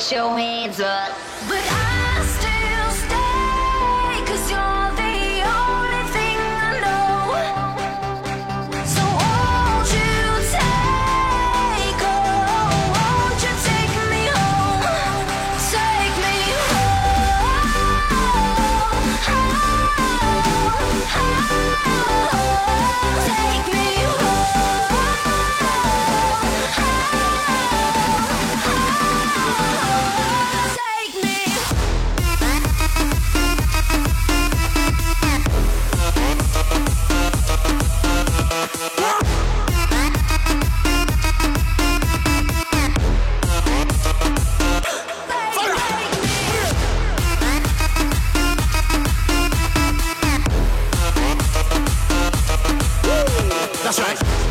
Show me hands up. But I That's right.